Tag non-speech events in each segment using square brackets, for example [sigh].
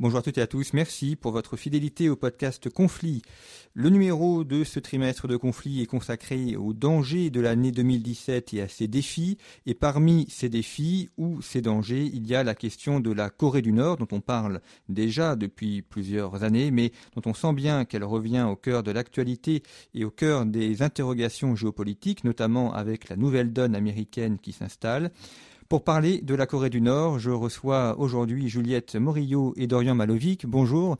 Bonjour à toutes et à tous, merci pour votre fidélité au podcast Conflit. Le numéro de ce trimestre de Conflit est consacré aux dangers de l'année 2017 et à ses défis. Et parmi ces défis ou ces dangers, il y a la question de la Corée du Nord, dont on parle déjà depuis plusieurs années, mais dont on sent bien qu'elle revient au cœur de l'actualité et au cœur des interrogations géopolitiques, notamment avec la nouvelle donne américaine qui s'installe. Pour parler de la Corée du Nord, je reçois aujourd'hui Juliette Morillo et Dorian Malovic. Bonjour.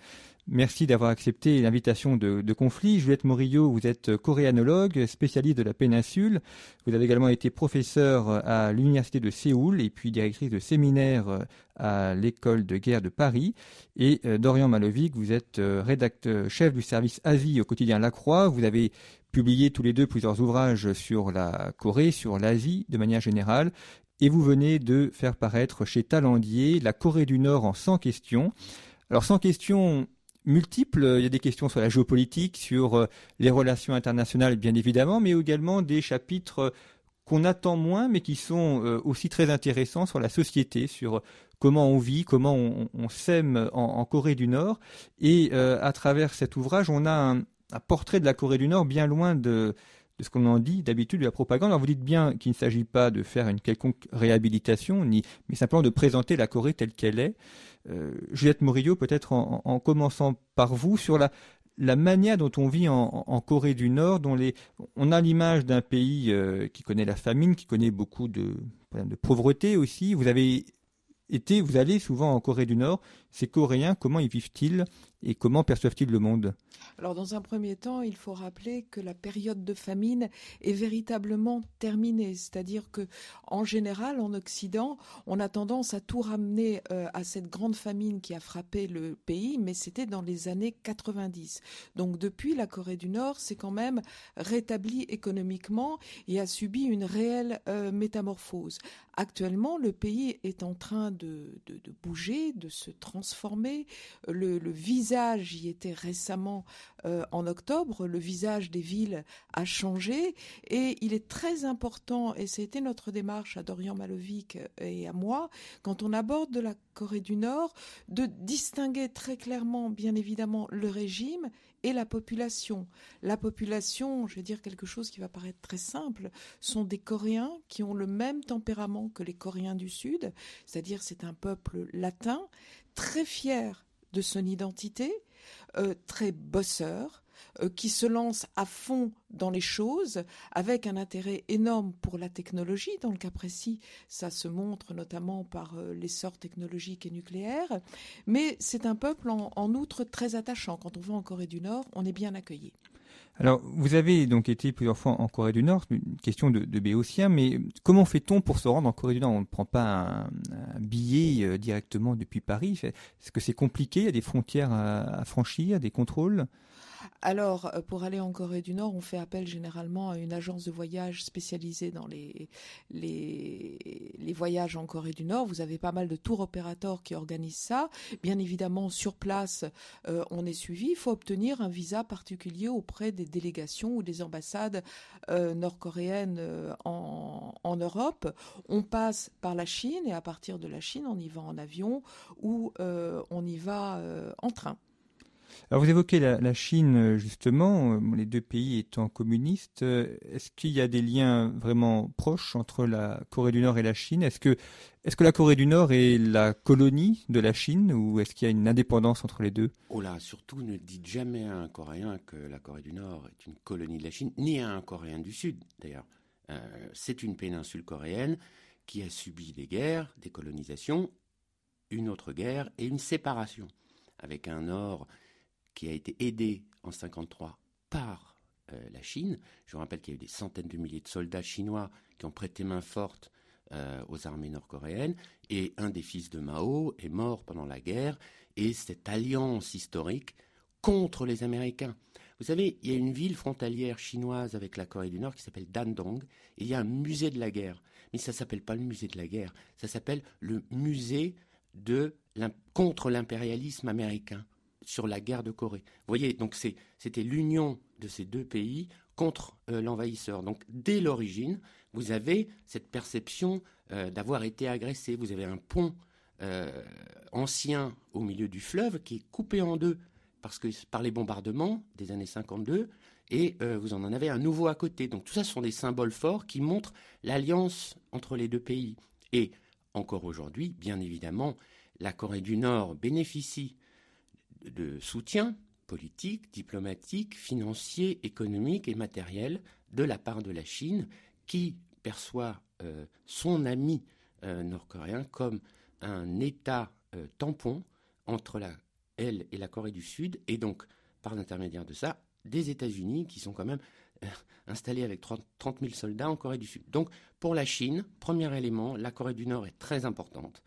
Merci d'avoir accepté l'invitation de, conflit. Juliette Morillo, vous êtes coréanologue, spécialiste de la péninsule. Vous avez également été professeur à l'Université de Séoul et puis directrice de séminaire à l'école de guerre de Paris. Et euh, Dorian Malovic, vous êtes euh, rédacteur chef du service Asie au quotidien La Croix. Vous avez publié tous les deux plusieurs ouvrages sur la Corée, sur l'Asie de manière générale et vous venez de faire paraître chez Talandier la Corée du Nord en 100 questions. Alors 100 questions multiples, il y a des questions sur la géopolitique, sur euh, les relations internationales bien évidemment, mais également des chapitres qu'on attend moins mais qui sont euh, aussi très intéressants sur la société, sur comment on vit, comment on, s'aime en, Corée du Nord. Et euh, à travers cet ouvrage, on a un portrait de la Corée du Nord bien loin de de ce qu'on en dit d'habitude de la propagande. Alors vous dites bien qu'il ne s'agit pas de faire une quelconque réhabilitation, ni, mais simplement de présenter la Corée telle qu'elle est. Euh, Juliette Morillo, peut-être en, commençant par vous, sur la, la manière dont on vit en, Corée du Nord, dont les, on a l'image d'un pays euh, qui connaît la famine, qui connaît beaucoup de de pauvreté aussi. Vous avez été, vous allez souvent en Corée du Nord. Ces Coréens, comment y vivent-ils? Et comment perçoivent-ils le monde? Alors, dans un premier temps, il faut rappeler que la période de famine est véritablement terminée. C'est-à-dire que, en général, en Occident, on a tendance à tout ramener euh, à cette grande famine qui a frappé le pays, mais c'était dans les années 90. Donc, depuis, la Corée du Nord s'est quand même rétablie économiquement et a subi une réelle euh, métamorphose. Actuellement, le pays est en train de, bouger, de se transformer. Le, le visage y était récemment euh, en octobre, le visage des villes a changé et il est très important, et c'était notre démarche à Dorian Malovic et à moi, quand on aborde de la Corée du Nord, de distinguer très clairement, bien évidemment, le régime et la population. La population, je vais dire quelque chose qui va paraître très simple, sont des Coréens qui ont le même tempérament que les Coréens du Sud, c'est-à-dire c'est un peuple latin, très fier de son identité, euh, très bosseur, euh, qui se lance à fond dans les choses avec un intérêt énorme pour la technologie. Dans le cas précis, ça se montre notamment par euh, l'essor technologique et nucléaire. Mais c'est un peuple en, outre très attachant. Quand on va en Corée du Nord, on est bien accueilli. Alors, vous avez donc été plusieurs fois en Corée du Nord, une question de, Béotien, mais comment fait-on pour se rendre en Corée du Nord? On ne prend pas un, billet euh, directement depuis Paris? Est-ce que c'est compliqué? Il y a des frontières à franchir, des contrôles? Alors, euh, pour aller en Corée du Nord, on fait appel généralement à une agence de voyage spécialisée dans les, voyages en Corée du Nord. Vous avez pas mal de tours opérateurs qui organisent ça. Bien évidemment, sur place, euh, on est suivi. Il faut obtenir un visa particulier auprès des délégations ou des ambassades euh, nord-coréennes en, en, Europe. On passe par la Chine et à partir de la Chine, on y va en avion ou on y va en train. Alors vous évoquez la, Chine justement, euh, les deux pays étant communistes. Euh, est-ce qu'il y a des liens vraiment proches entre la Corée du Nord et la Chine? Est-ce que, est que la Corée du Nord est la colonie de la Chine ou est-ce qu'il y a une indépendance entre les deux? Oh là, surtout ne dites jamais à un Coréen que la Corée du Nord est une colonie de la Chine, ni à un Coréen du Sud d'ailleurs. Euh, c'est une péninsule coréenne qui a subi des guerres, des colonisations, une autre guerre et une séparation, avec un Nord qui a été aidé en 1953 par euh, la Chine. Je vous rappelle qu'il y a eu des centaines de milliers de soldats chinois qui ont prêté main forte aux armées nord-coréennes. Et un des fils de Mao est mort pendant la guerre. Et cette alliance historique contre les Américains. Vous savez, il y a une ville frontalière chinoise avec la Corée du Nord qui s'appelle Dandong. Et il y a un musée de la guerre. Mais ça s'appelle pas le musée de la guerre. Ça s'appelle le musée de contre l'impérialisme américain sur la guerre de Corée. Vous voyez, donc c'était l'union de ces deux pays contre euh, l'envahisseur. Donc dès l'origine, vous avez cette perception euh, d'avoir été agressé. Vous avez un pont euh, ancien au milieu du fleuve qui est coupé en deux parce que, par les bombardements des années 52 et vous en avez un nouveau à côté. Donc tout ça sont des symboles forts qui montrent l'alliance entre les deux pays. Et encore aujourd'hui, bien évidemment, la Corée du Nord bénéficie de soutien politique, diplomatique, financier, économique et matériel de la part de la Chine qui perçoit euh, son ami euh, nord-coréen comme un État euh, tampon entre elle et la Corée du Sud et donc par l'intermédiaire de ça des États-Unis qui sont quand même installés avec 30 000 soldats en Corée du Sud. Donc pour la Chine, premier élément, la Corée du Nord est très importante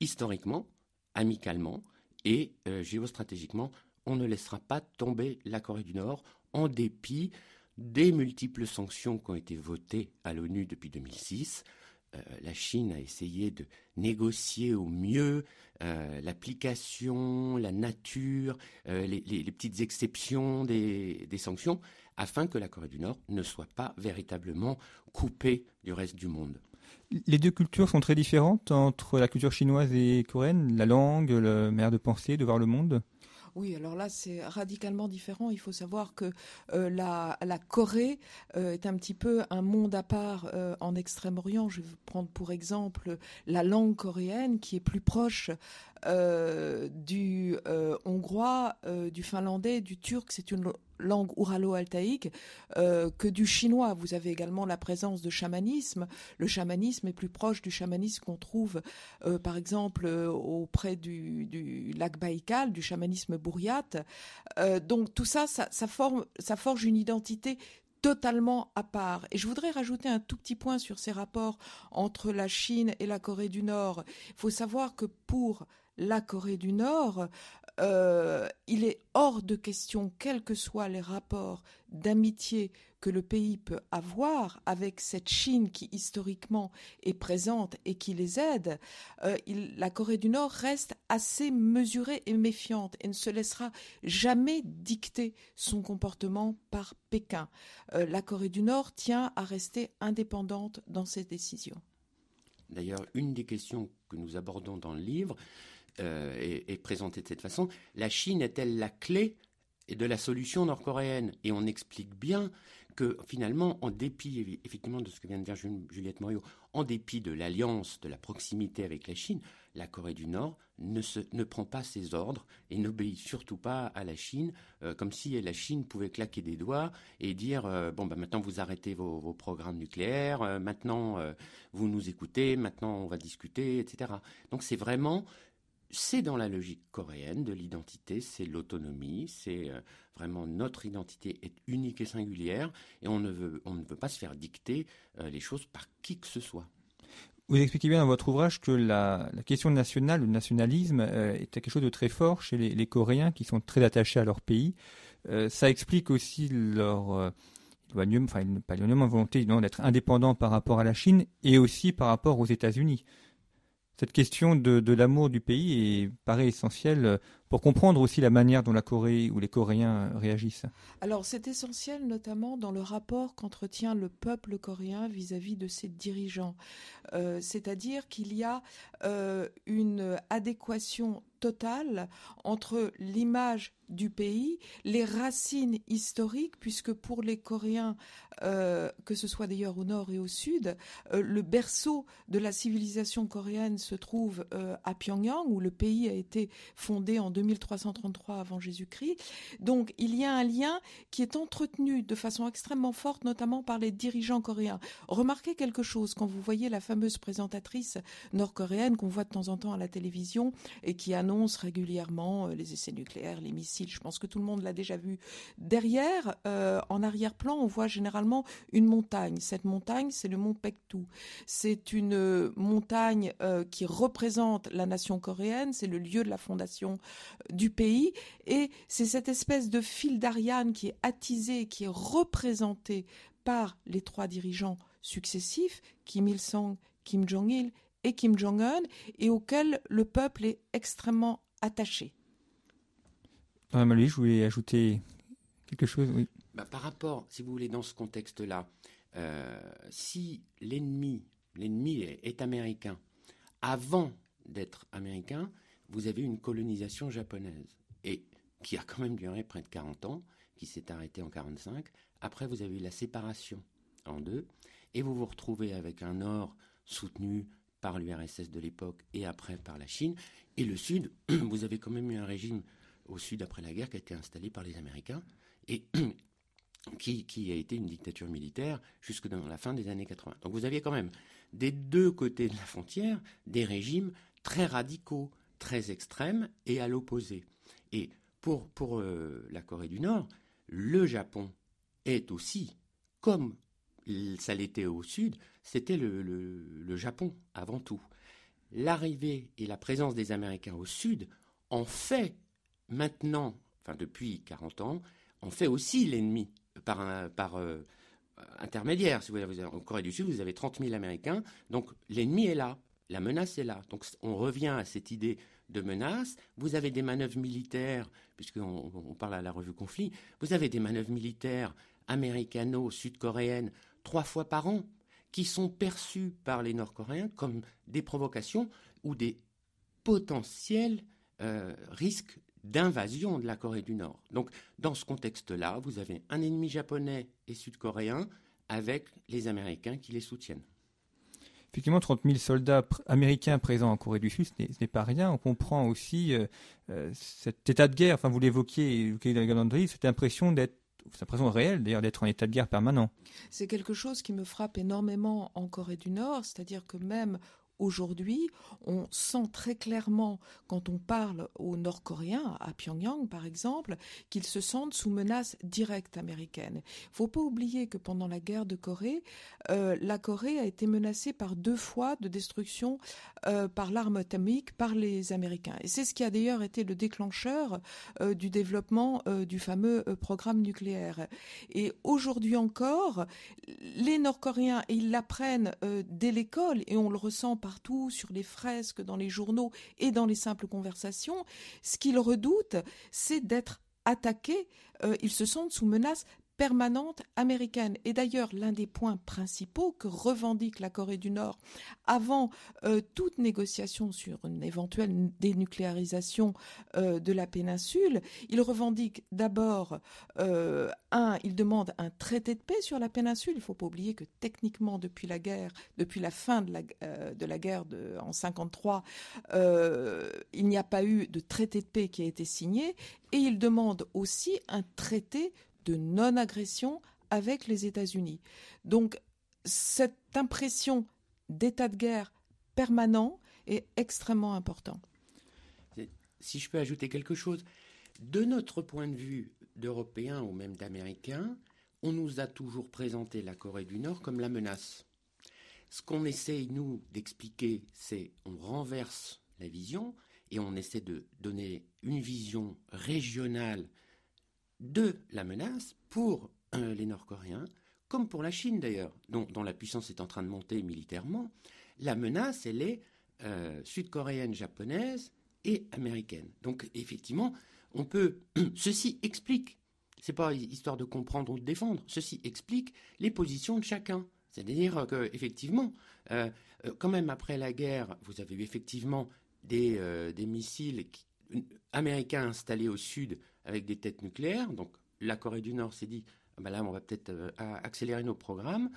historiquement, amicalement, et euh, géostratégiquement, on ne laissera pas tomber la Corée du Nord en dépit des multiples sanctions qui ont été votées à l'ONU depuis 2006. Euh, la Chine a essayé de négocier au mieux euh, l'application, la nature, les, petites exceptions des, des, sanctions, afin que la Corée du Nord ne soit pas véritablement coupée du reste du monde. Les deux cultures sont très différentes entre la culture chinoise et coréenne, la langue, la manière de penser, de voir le monde? Oui, alors là, c'est radicalement différent. Il faut savoir que euh, la, Corée euh, est un petit peu un monde à part euh, en Extrême-Orient. Je vais prendre pour exemple la langue coréenne qui est plus proche du hongrois, du finlandais, du turc. C'est une langue ouralo-altaïque euh, que du chinois. Vous avez également la présence de chamanisme. Le chamanisme est plus proche du chamanisme qu'on trouve, euh, par exemple, euh, auprès du, lac Baïkal, du chamanisme bourriate. donc tout ça, ça forge une identité totalement à part. Et je voudrais rajouter un tout petit point sur ces rapports entre la Chine et la Corée du Nord. Il faut savoir que pour la Corée du Nord, euh, il est hors de question, quels que soient les rapports d'amitié que le pays peut avoir avec cette Chine qui historiquement est présente et qui les aide, euh, la Corée du Nord reste assez mesurée et méfiante et ne se laissera jamais dicter son comportement par Pékin. Euh, la Corée du Nord tient à rester indépendante dans ses décisions. D'ailleurs, une des questions que nous abordons dans le livre, euh, est, présentée de cette façon, la Chine est-elle la clé de la solution nord-coréenne? Et on explique bien que finalement, en dépit effectivement de ce que vient de dire Juliette Morio, en dépit de l'alliance, de la proximité avec la Chine, la Corée du Nord ne, se, ne prend pas ses ordres et n'obéit surtout pas à la Chine, euh, comme si la Chine pouvait claquer des doigts et dire euh, bon ben maintenant vous arrêtez vos, programmes nucléaires, maintenant vous nous écoutez, maintenant on va discuter, etc. Donc c'est vraiment c'est dans la logique coréenne de l'identité, c'est l'autonomie, c'est euh, vraiment notre identité est unique et singulière, et on ne veut, pas se faire dicter euh, les choses par qui que ce soit. Vous expliquez bien dans votre ouvrage que la, question nationale, le nationalisme, euh, est quelque chose de très fort chez les, Coréens qui sont très attachés à leur pays. ça explique aussi leur enfin pas éloignement, volonté d'être indépendant par rapport à la Chine et aussi par rapport aux États-Unis cette question de, l'amour du pays paraît essentielle euh, pour comprendre aussi la manière dont la Corée ou les Coréens réagissent. Alors c'est essentiel notamment dans le rapport qu'entretient le peuple coréen vis-à-vis de ses dirigeants. Euh, c'est-à-dire qu'il y a euh, une adéquation totale entre l'image du pays, les racines historiques, puisque pour les Coréens, euh, que ce soit d'ailleurs au nord et au sud, euh, le berceau de la civilisation coréenne se trouve euh, à Pyongyang, où le pays a été fondé en 2333 avant Jésus-Christ. Donc il y a un lien qui est entretenu de façon extrêmement forte, notamment par les dirigeants coréens. Remarquez quelque chose quand vous voyez la fameuse présentatrice nord-coréenne qu'on voit de temps en temps à la télévision et qui annonce régulièrement les essais nucléaires, les missiles. Je pense que tout le monde l'a déjà vu. Derrière, en arrière-plan, on voit généralement une montagne. Cette montagne, c'est le mont Pektu. C'est une montagne qui représente la nation coréenne. C'est le lieu de la fondation du pays. Et c'est cette espèce de fil d'Ariane qui est attisé, qui est représenté par les trois dirigeants successifs, Kim Il-sung, Kim Jong-il et Kim Jong-un, et auquel le peuple est extrêmement attaché. Madame je voulais ajouter quelque chose. Oui. Bah, par rapport, si vous voulez, dans ce contexte-là, euh, si l'ennemi, l'ennemi est, américain, avant d'être américain, vous avez une colonisation japonaise, et qui a quand même duré près de 40 ans, qui s'est arrêtée en 45. Après, vous avez eu la séparation en deux, et vous vous retrouvez avec un Nord soutenu par l'URSS de l'époque et après par la Chine, et le Sud, [clears throat] vous avez quand même eu un régime au Sud après la guerre qui a été installé par les Américains, et [clears throat] qui, qui a été une dictature militaire jusque dans la fin des années 80. Donc vous aviez quand même des deux côtés de la frontière des régimes très radicaux, très extrêmes et à l'opposé. Et pour, pour euh, la Corée du Nord, le Japon est aussi, comme ça l'était au sud, c'était le, Japon avant tout. L'arrivée et la présence des Américains au sud en fait maintenant, enfin depuis 40 ans, en fait aussi l'ennemi par, par euh, intermédiaire. Si vous avez, en Corée du Sud, vous avez 30 000 Américains, donc l'ennemi est là, la menace est là. Donc on revient à cette idée de menace. Vous avez des manœuvres militaires, puisqu'on on parle à la revue Conflit, vous avez des manœuvres militaires américano-sud-coréennes trois fois par an qui sont perçues par les Nord-Coréens comme des provocations ou des potentiels euh, risques d'invasion de la Corée du Nord. Donc, dans ce contexte-là, vous avez un ennemi japonais et sud-coréen avec les Américains qui les soutiennent. Effectivement, 30 000 soldats américains présents en Corée du Sud, ce n'est pas rien. On comprend aussi euh, euh, cet état de guerre, enfin vous l'évoquiez, cette impression d'être cette impression réelle d'ailleurs d'être en état de guerre permanent. C'est quelque chose qui me frappe énormément en Corée du Nord, c'est-à-dire que même Aujourd'hui, on sent très clairement, quand on parle aux Nord-Coréens, à Pyongyang par exemple, qu'ils se sentent sous menace directe américaine. Il ne faut pas oublier que pendant la guerre de Corée, euh, la Corée a été menacée par deux fois de destruction euh, par l'arme atomique par les Américains. Et c'est ce qui a d'ailleurs été le déclencheur euh, du développement du fameux programme nucléaire. Et aujourd'hui encore, les Nord-Coréens, ils l'apprennent dès l'école et on le ressent par partout, sur les fresques, dans les journaux et dans les simples conversations, ce qu'ils redoutent, c'est d'être attaqués. Euh, ils se sentent sous menace permanente américaine. Et d'ailleurs, l'un des points principaux que revendique la Corée du Nord avant euh, toute négociation sur une éventuelle dénucléarisation euh, de la péninsule, il revendique d'abord, euh, un, il demande un traité de paix sur la péninsule. Il ne faut pas oublier que techniquement, depuis la guerre, depuis la fin de la, de la guerre en 53, il n'y a pas eu de traité de paix qui a été signé. Et il demande aussi un traité de non-agression avec les États-Unis. Donc cette impression d'état de guerre permanent est extrêmement important. Si je peux ajouter quelque chose, de notre point de vue d'Européens ou même d'Américains, on nous a toujours présenté la Corée du Nord comme la menace. Ce qu'on essaye, nous, d'expliquer, c'est on renverse la vision et on essaie de donner une vision régionale de la menace pour euh, les Nord-Coréens, comme pour la Chine d'ailleurs, dont, la puissance est en train de monter militairement. La menace, elle est euh, sud-coréenne, japonaise et américaine. Donc effectivement, on peut. [clears throat] Ceci explique. C'est pas histoire de comprendre ou de défendre. Ceci explique les positions de chacun. C'est-à-dire que effectivement, euh, quand même après la guerre, vous avez eu effectivement des missiles américains installés au sud avec des têtes nucléaires. Donc la Corée du Nord s'est dit, ah ben là, on va peut-être euh, accélérer nos programmes.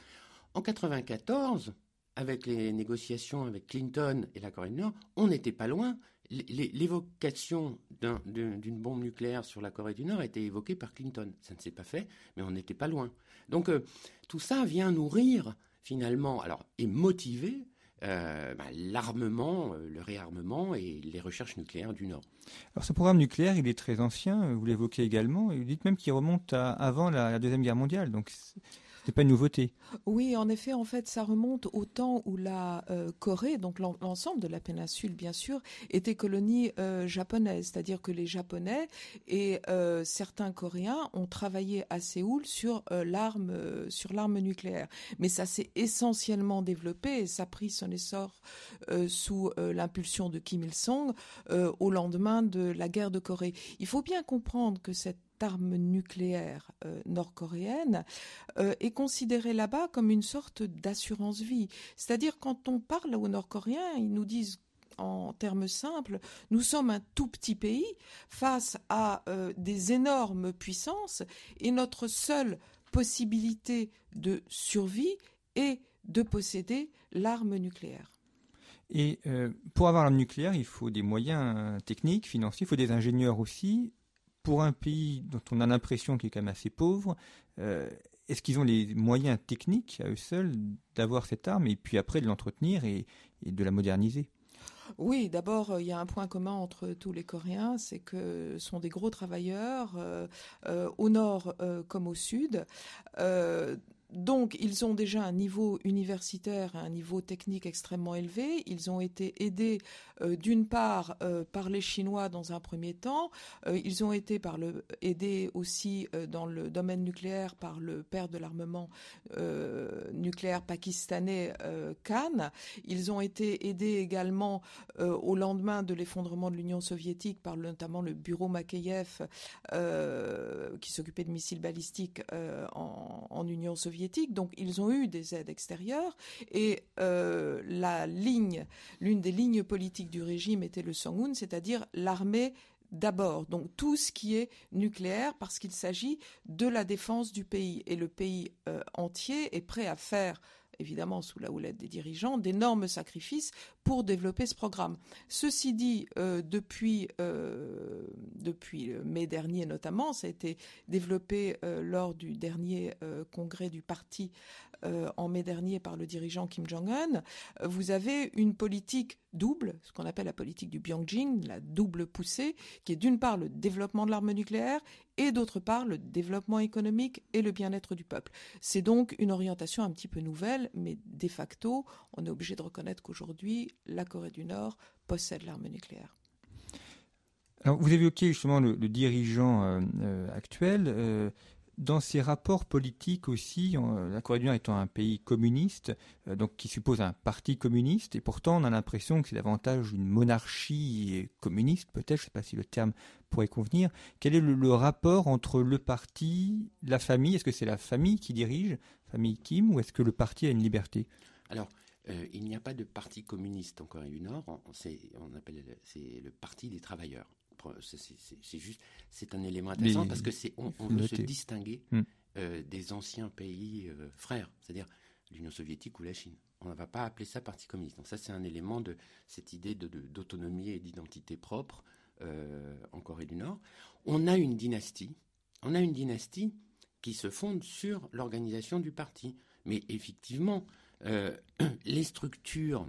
En 1994, avec les négociations avec Clinton et la Corée du Nord, on n'était pas loin. L'évocation d'une bombe nucléaire sur la Corée du Nord a été évoquée par Clinton. Ça ne s'est pas fait, mais on n'était pas loin. Donc euh, tout ça vient nourrir finalement, alors et motiver bah, l'armement, le réarmement et les recherches nucléaires du Nord. Alors ce programme nucléaire, il est très ancien, vous l'évoquez également, vous dites même qu'il remonte à avant la, Deuxième Guerre mondiale, donc n'est pas une nouveauté. Oui, en effet, en fait, ça remonte au temps où la euh, Corée, donc l'ensemble de la péninsule, bien sûr, était colonie euh, japonaise, c'est-à-dire que les Japonais et euh, certains Coréens ont travaillé à Séoul sur l'arme, sur l'arme nucléaire. Mais ça s'est essentiellement développé et ça a pris son essor sous l'impulsion de Kim Il-sung au lendemain de la guerre de Corée. Il faut bien comprendre que cette arme nucléaire euh, nord-coréenne euh, est considérée là-bas comme une sorte d'assurance vie. C'est-à-dire quand on parle aux Nord-Coréens, ils nous disent en termes simples, nous sommes un tout petit pays face à euh, des énormes puissances et notre seule possibilité de survie est de posséder l'arme nucléaire. Et pour avoir l'arme nucléaire, il faut des moyens techniques, financiers, il faut des ingénieurs aussi pour un pays dont on a l'impression qu'il est quand même assez pauvre, euh, est-ce qu'ils ont les moyens techniques à eux seuls d'avoir cette arme et puis après de l'entretenir et, de la moderniser? Oui, d'abord, il y a un point commun entre tous les Coréens, c'est que ce sont des gros travailleurs, euh, euh, au nord comme au sud. Donc, ils ont déjà un niveau universitaire, un niveau technique extrêmement élevé. Ils ont été aidés, euh, d'une part, euh, par les Chinois dans un premier temps. Euh, ils ont été par aidés aussi dans le domaine nucléaire par le père de l'armement nucléaire pakistanais Khan. Ils ont été aidés également au lendemain de l'effondrement de l'Union soviétique par notamment le bureau Makeyev qui s'occupait de missiles balistiques en, en Union soviétique donc ils ont eu des aides extérieures et euh, la ligne, l'une des lignes politiques du régime était le Songun, c'est-à-dire l'armée d'abord, donc tout ce qui est nucléaire, parce qu'il s'agit de la défense du pays. Et le pays euh, entier est prêt à faire évidemment sous la houlette des dirigeants, d'énormes sacrifices pour développer ce programme. Ceci dit, euh, depuis, euh, depuis mai dernier notamment, ça a été développé euh, lors du dernier congrès du parti en mai dernier par le dirigeant Kim Jong-un, vous avez une politique double, ce qu'on appelle la politique du Byongjin, la double poussée, qui est d'une part le développement de l'arme nucléaire et d'autre part le développement économique et le bien-être du peuple. C'est donc une orientation un petit peu nouvelle, mais de facto, on est obligé de reconnaître qu'aujourd'hui, la Corée du Nord possède l'arme nucléaire. Alors, vous évoquez justement le, dirigeant euh, euh, actuel. Euh, dans ses rapports politiques aussi, la Corée du Nord étant un pays communiste, donc qui suppose un parti communiste, et pourtant on a l'impression que c'est davantage une monarchie communiste, peut-être, je ne sais pas si le terme pourrait convenir. Quel est le, rapport entre le parti, la famille? Est-ce que c'est la famille qui dirige, famille Kim, ou est-ce que le parti a une liberté? Alors, euh, il n'y a pas de parti communiste en Corée du Nord. On, appelle c'est le parti des travailleurs. C'est juste, c'est un élément intéressant parce que c'est on, veut se distinguer hmm. euh, des anciens pays euh, frères, c'est-à-dire l'Union soviétique ou la Chine. On ne va pas appeler ça parti communiste. Donc ça, c'est un élément de cette idée d'autonomie et d'identité propre en Corée du Nord. On a une dynastie. On a une dynastie qui se fonde sur l'organisation du parti. Mais effectivement, euh, [clears throat] les structures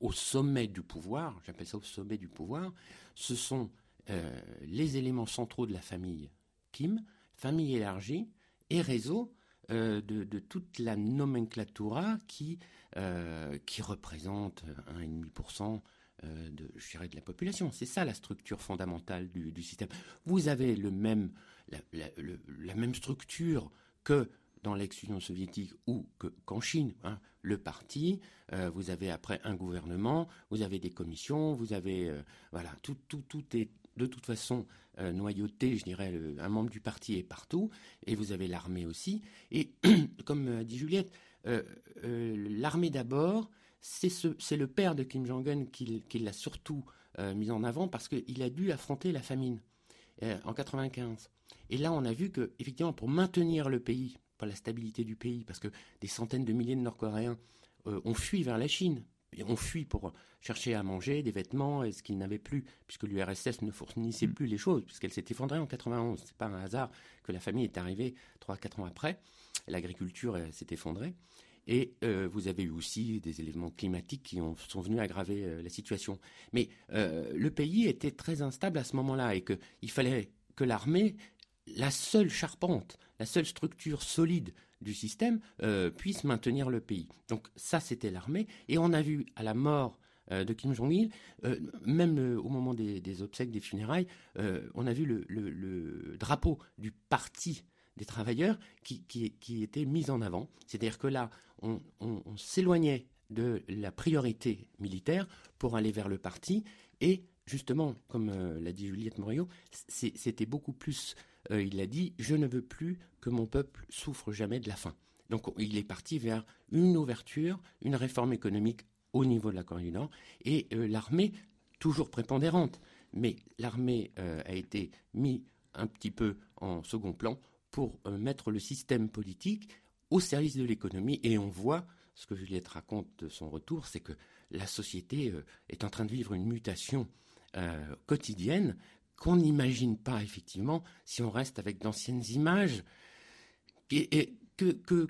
au sommet du pouvoir, j'appelle ça au sommet du pouvoir, ce sont euh, les éléments centraux de la famille Kim, famille élargie et réseau euh, de, toute la nomenclatura qui, qui représente 1,5% de, je dirais, de la population. C'est ça la structure fondamentale du, système. Vous avez le même, la même structure que dans l'ex-Union soviétique ou qu'en Chine. Hein, le parti, euh, vous avez après un gouvernement, vous avez des commissions, vous avez euh, voilà tout, tout, tout est de toute façon euh, noyauté, je dirais, un membre du parti est partout, et vous avez l'armée aussi. Et [clears throat] comme dit Juliette, l'armée d'abord, c'est le père de Kim Jong-un qui, l'a surtout mis en avant parce qu'il a dû affronter la famine en 95. Et là, on a vu que, effectivement, pour maintenir le pays, la stabilité du pays, parce que des centaines de milliers de Nord-Coréens euh, ont fui vers la Chine. Et ont fui pour chercher à manger des vêtements et ce qu'ils n'avaient plus, puisque l'URSS ne fournissait mm. plus les choses, puisqu'elle s'est effondrée en 91. C'est pas un hasard que la famille est arrivée 3-4 ans après. L'agriculture s'est effondrée. Et euh, vous avez eu aussi des éléments climatiques qui ont, sont venus aggraver euh, la situation. Mais euh, le pays était très instable à ce moment-là et qu'il fallait que l'armée, la seule charpente, la seule structure solide du système, puisse maintenir le pays. Donc ça, c'était l'armée. Et on a vu à la mort de Kim Jong-il, même au moment des, obsèques, des funérailles, on a vu le, drapeau du parti des travailleurs qui, était mis en avant. C'est-à-dire que là, on, s'éloignait de la priorité militaire pour aller vers le parti et justement, comme euh, l'a dit Juliette Morio, c'était beaucoup plus, euh, il a dit, je ne veux plus que mon peuple souffre jamais de la faim. Donc il est parti vers une ouverture, une réforme économique au niveau de la Corée du Nord, et euh, l'armée, toujours prépondérante, mais l'armée a été mise un petit peu en second plan pour euh, mettre le système politique au service de l'économie. Et on voit, ce que Juliette raconte de son retour, c'est que la société euh, est en train de vivre une mutation euh, quotidienne qu'on n'imagine pas effectivement si on reste avec d'anciennes images. Et,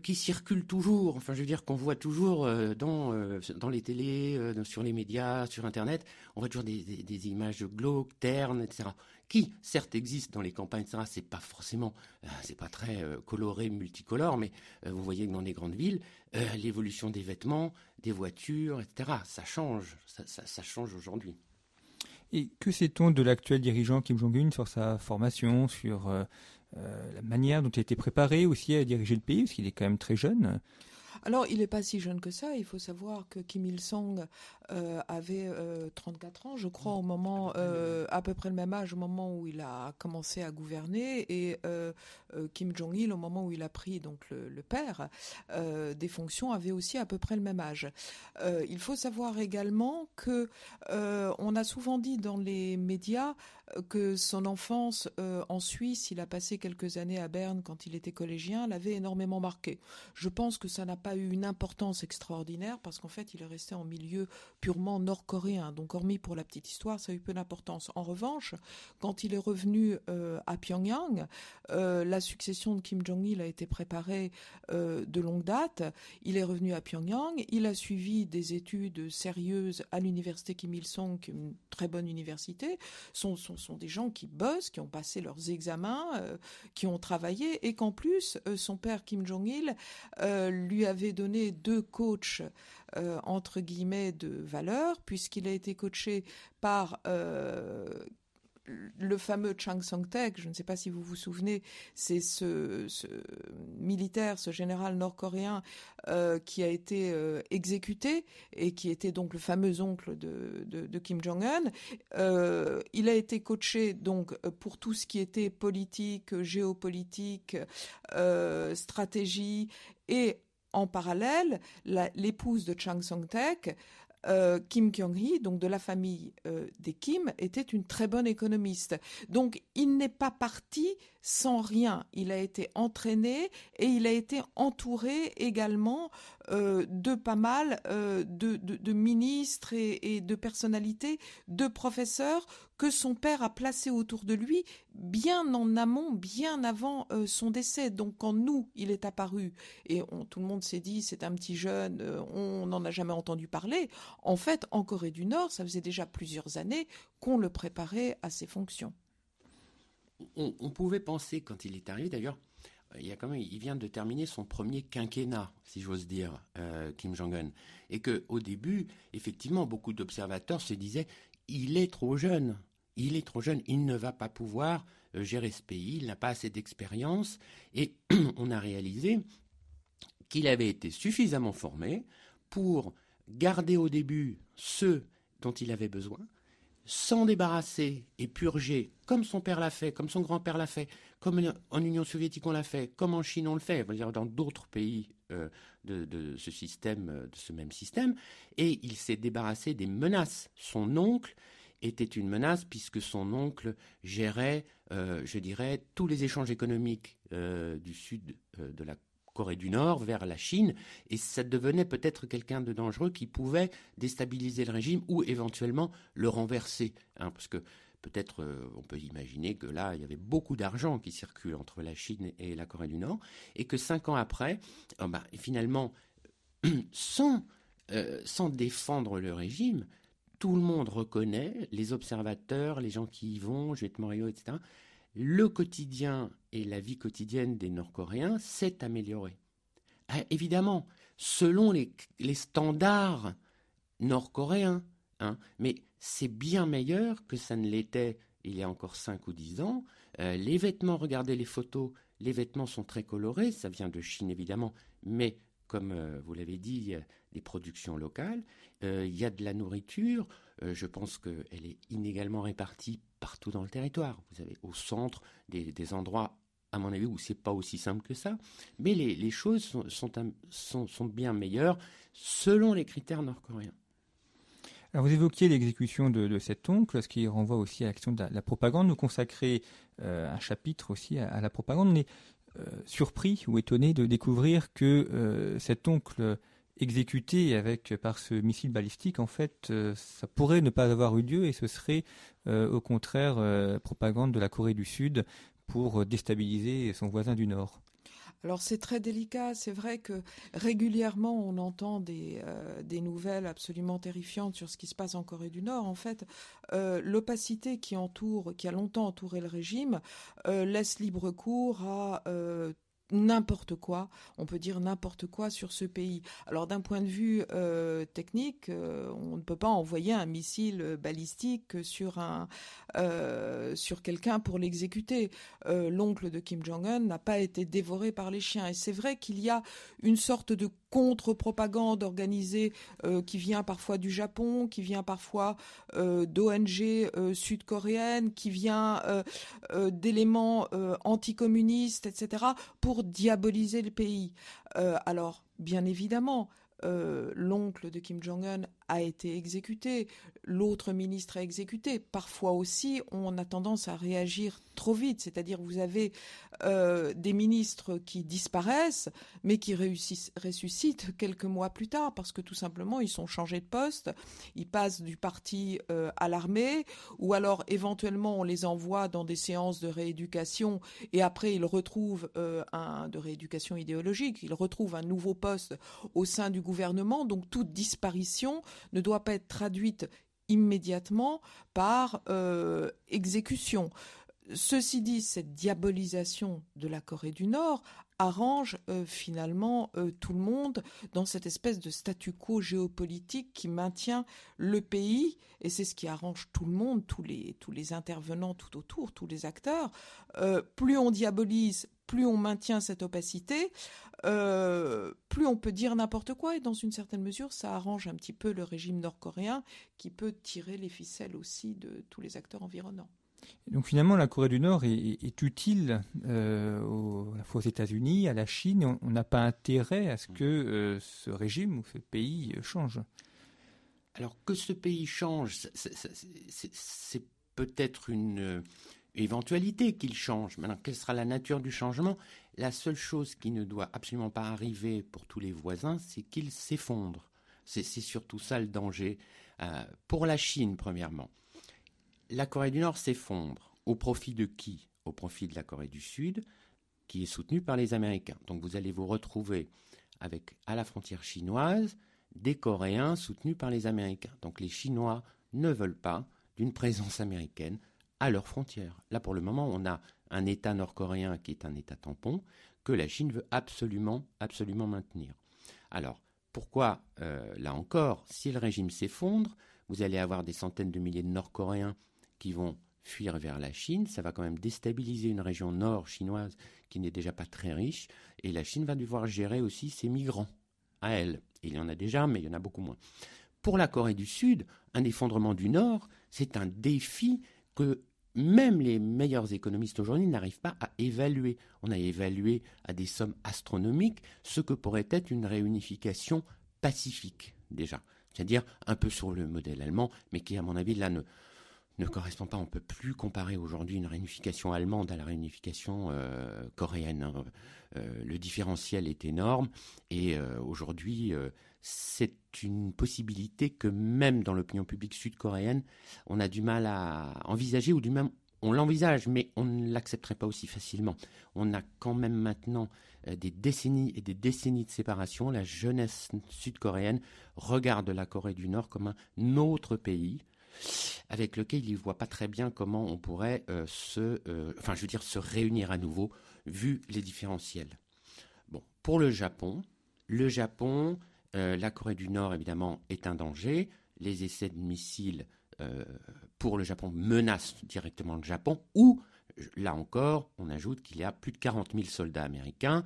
qui circulent toujours. Enfin, je veux dire qu'on voit toujours dans, dans les télés, sur les médias, sur Internet, on voit toujours des, images glauques, ternes, etc qui certes existe dans les campagnes, etc. C'est pas forcément, euh, c'est pas très euh, coloré, multicolore, mais euh, vous voyez que dans les grandes villes, l'évolution des vêtements, des voitures, etc. Ça change, ça, change aujourd'hui. Et que sait-on de l'actuel dirigeant Kim Jong-un sur sa formation, sur la manière dont il a été préparé aussi à diriger le pays, parce qu'il est quand même très jeune? Alors, il n'est pas si jeune que ça. Il faut savoir que Kim Il-sung euh, avait 34 euh, ans, je crois, au moment, euh, à peu près le même âge au moment où il a commencé à gouverner, et Kim Jong-il au moment où il a pris donc le, père des fonctions avait aussi à peu près le même âge. il faut savoir également que on a souvent dit dans les médias que son enfance en Suisse, il a passé quelques années à Berne quand il était collégien, l'avait énormément marqué. Je pense que ça n'a pas eu une importance extraordinaire parce qu'en fait, il est resté en milieu purement nord-coréen. Donc, hormis pour la petite histoire, ça a eu peu d'importance. En revanche, quand il est revenu euh, à Pyongyang, euh, la succession de Kim Jong-il a été préparée euh, de longue date. Il est revenu à Pyongyang. Il a suivi des études sérieuses à l'université Kim Il-sung, une très bonne université. Sont, des gens qui bossent, qui ont passé leurs examens, qui ont travaillé et qu'en plus, son père Kim Jong-il lui avait donné deux coachs euh, entre guillemets de valeur, puisqu'il a été coaché par euh, le fameux Chang Song-tek, je ne sais pas si vous vous souvenez, c'est ce, militaire, ce général nord-coréen euh, qui a été exécuté et qui était donc le fameux oncle de, Kim Jong-un. il a été coaché donc pour tout ce qui était politique, géopolitique, stratégie et en parallèle, l'épouse de Chang Song-tek, euh, Kim Kyung-hee, donc de la famille euh, des Kim, était une très bonne économiste. Donc il n'est pas parti sans rien. Il a été entraîné et il a été entouré également euh, de pas mal de, ministres et, de personnalités, de professeurs que son père a placés autour de lui bien en amont, bien avant son décès. Donc quand nous, il est apparu et tout le monde s'est dit c'est un petit jeune, on n'en a jamais entendu parler. En fait, en Corée du Nord, ça faisait déjà plusieurs années qu'on le préparait à ses fonctions. On, pouvait penser, quand il est arrivé d'ailleurs, il, vient de terminer son premier quinquennat, si j'ose dire, euh, Kim Jong-un. Et qu'au début, effectivement, beaucoup d'observateurs se disaient il est trop jeune. Il est trop jeune, il ne va pas pouvoir euh, gérer ce pays, il n'a pas assez d'expérience. Et [clears throat] on a réalisé qu'il avait été suffisamment formé pour garder au début ceux dont il avait besoin, s'en débarrasser et purger, comme son père l'a fait, comme son grand-père l'a fait, comme en Union soviétique on l'a fait, comme en Chine on le fait, dans d'autres pays euh, de, ce système, euh, de ce même système, et il s'est débarrassé des menaces. Son oncle était une menace puisque son oncle gérait, euh, je dirais, tous les échanges économiques du sud de la Corée du Nord vers la Chine, et ça devenait peut-être quelqu'un de dangereux qui pouvait déstabiliser le régime ou éventuellement le renverser. Hein, parce que peut-être euh, on peut imaginer que là, il y avait beaucoup d'argent qui circule entre la Chine et la Corée du Nord, et que cinq ans après, oh ben, finalement, [clears throat] sans défendre le régime, tout le monde reconnaît, les observateurs, les gens qui y vont, Juliette Morio, etc., le quotidien et la vie quotidienne des Nord-Coréens s'est améliorée. Ah, évidemment, selon les, standards nord-coréens, hein, mais c'est bien meilleur que ça ne l'était il y a encore 5 ou 10 ans. Euh, les vêtements, regardez les photos, les vêtements sont très colorés, ça vient de Chine évidemment, mais comme euh, vous l'avez dit, il y a des productions locales, euh, il y a de la nourriture, je pense qu'elle est inégalement répartie partout dans le territoire. Vous avez au centre des, endroits, à mon avis, où c'est pas aussi simple que ça, mais les, choses sont, bien meilleures selon les critères nord-coréens. Alors vous évoquiez l'exécution de, cet oncle, ce qui renvoie aussi à l'action de la, propagande. Nous consacrer un chapitre aussi à, la propagande. Surpris ou étonné de découvrir que cet oncle exécuté avec par ce missile balistique, en fait, ça pourrait ne pas avoir eu lieu et ce serait au contraire propagande de la Corée du Sud pour déstabiliser son voisin du Nord. Alors c'est très délicat, c'est vrai que régulièrement on entend des, euh, des, nouvelles absolument terrifiantes sur ce qui se passe en Corée du Nord. En fait, euh, l'opacité qui entoure, qui a longtemps entouré le régime, euh, laisse libre cours à n'importe quoi, on peut dire n'importe quoi sur ce pays. Alors d'un point de vue euh, technique, euh, on ne peut pas envoyer un missile balistique sur euh, sur quelqu'un pour l'exécuter. L'oncle de Kim Jong-un n'a pas été dévoré par les chiens. Et c'est vrai qu'il y a une sorte de contre-propagande organisée qui vient parfois du Japon, qui vient parfois d'ONG sud-coréennes, qui vient d'éléments anticommunistes, etc. pour diaboliser le pays. Euh, alors, bien évidemment, euh, l'oncle de Kim Jong-un a été exécuté, l'autre ministre a exécuté. Parfois aussi, on a tendance à réagir trop vite, c'est-à-dire vous avez euh, des ministres qui disparaissent, mais qui ressuscitent quelques mois plus tard, parce que tout simplement, ils sont changés de poste, ils passent du parti euh, à l'armée, ou alors éventuellement on les envoie dans des séances de rééducation, et après ils retrouvent un de rééducation idéologique, ils retrouvent un nouveau poste au sein du gouvernement, donc toute disparition ne doit pas être traduite immédiatement par euh, exécution. Ceci dit, cette diabolisation de la Corée du Nord arrange euh, finalement euh, tout le monde dans cette espèce de statu quo géopolitique qui maintient le pays, et c'est ce qui arrange tout le monde, tous les, intervenants tout autour, tous les acteurs. plus on diabolise, plus on maintient cette opacité, euh, plus on peut dire n'importe quoi, et dans une certaine mesure, ça arrange un petit peu le régime nord-coréen qui peut tirer les ficelles aussi de tous les acteurs environnants. Donc finalement, la Corée du Nord est, utile euh, aux, à la fois aux États-Unis, à la Chine. On n'a pas intérêt à ce que euh, ce régime ou ce pays change. Alors que ce pays change, c'est peut-être une éventualité qu'il change. Maintenant, quelle sera la nature du changement? La seule chose qui ne doit absolument pas arriver pour tous les voisins, c'est qu'il s'effondre. C'est surtout ça le danger. Euh, pour la Chine, premièrement, la Corée du Nord s'effondre. Au profit de qui? Au profit de la Corée du Sud, qui est soutenue par les Américains. Donc vous allez vous retrouver avec, à la frontière chinoise, des Coréens soutenus par les Américains. Donc les Chinois ne veulent pas d'une présence américaine à leurs frontières. Là, pour le moment, on a un État nord-coréen qui est un État tampon que la Chine veut absolument, absolument maintenir. Alors, pourquoi, euh, là encore, si le régime s'effondre, vous allez avoir des centaines de milliers de Nord-Coréens qui vont fuir vers la Chine, ça va quand même déstabiliser une région nord chinoise qui n'est déjà pas très riche, et la Chine va devoir gérer aussi ses migrants à elle. Il y en a déjà, mais il y en a beaucoup moins. Pour la Corée du Sud, un effondrement du Nord, c'est un défi que même les meilleurs économistes aujourd'hui n'arrivent pas à évaluer. On a évalué à des sommes astronomiques ce que pourrait être une réunification pacifique déjà. C'est-à-dire un peu sur le modèle allemand, mais qui à mon avis là ne, ne correspond pas. On peut plus comparer aujourd'hui une réunification allemande à la réunification euh, coréenne. Hein. Euh, le différentiel est énorme et euh, aujourd'hui c'est une possibilité que même dans l'opinion publique sud-coréenne, on a du mal à envisager ou du même on l'envisage, mais on ne l'accepterait pas aussi facilement. On a quand même maintenant des décennies et des décennies de séparation. La jeunesse sud-coréenne regarde la Corée du Nord comme un autre pays avec lequel il ne voit pas très bien comment on pourrait euh, se, euh, enfin, je veux dire, se réunir à nouveau, vu les différentiels. Bon, pour le Japon, le Japon, la Corée du Nord, évidemment, est un danger. Les essais de missiles pour le Japon menacent directement le Japon, ou Là encore, on ajoute qu'il y a plus de 40 000 soldats américains